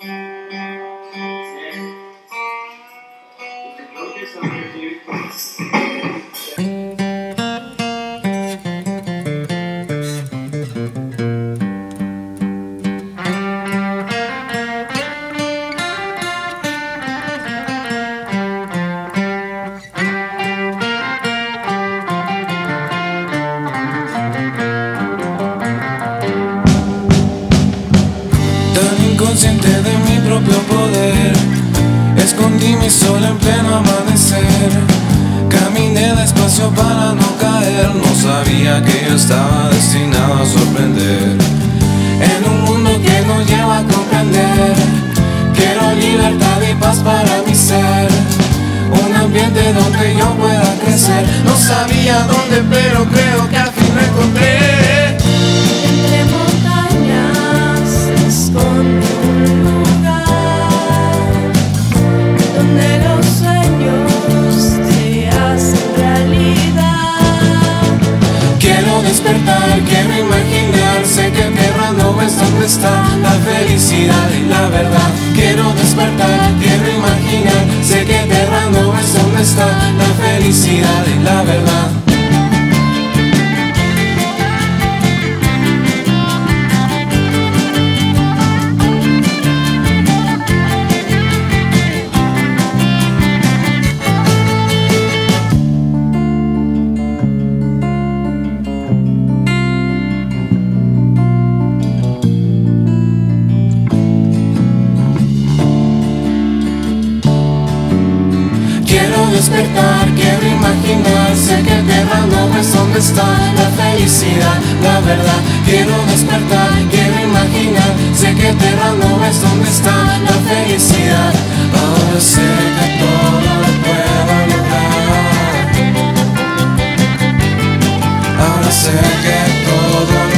Mm-hmm. De mi propio poder. Escondí mi sol en pleno amanecer. Caminé despacio para no caer. No sabía que yo estaba destinado a sorprender. En un mundo que nos lleva a comprender Quiero libertad y paz para mi ser. Un ambiente donde yo pueda crecer. No sabía dónde pero creo que la felicidad y la verdad. Quiero despertar, quiero imaginar, sé que en tierra no es donde está la felicidad y la verdad. Quiero despertar, quiero imaginar, sé que tierra no es donde está la felicidad, la verdad. Quiero despertar, quiero imaginar, sé que tierra no es donde está la felicidad. Ahora sé que todo lo puedo lograr. Ahora sé que todo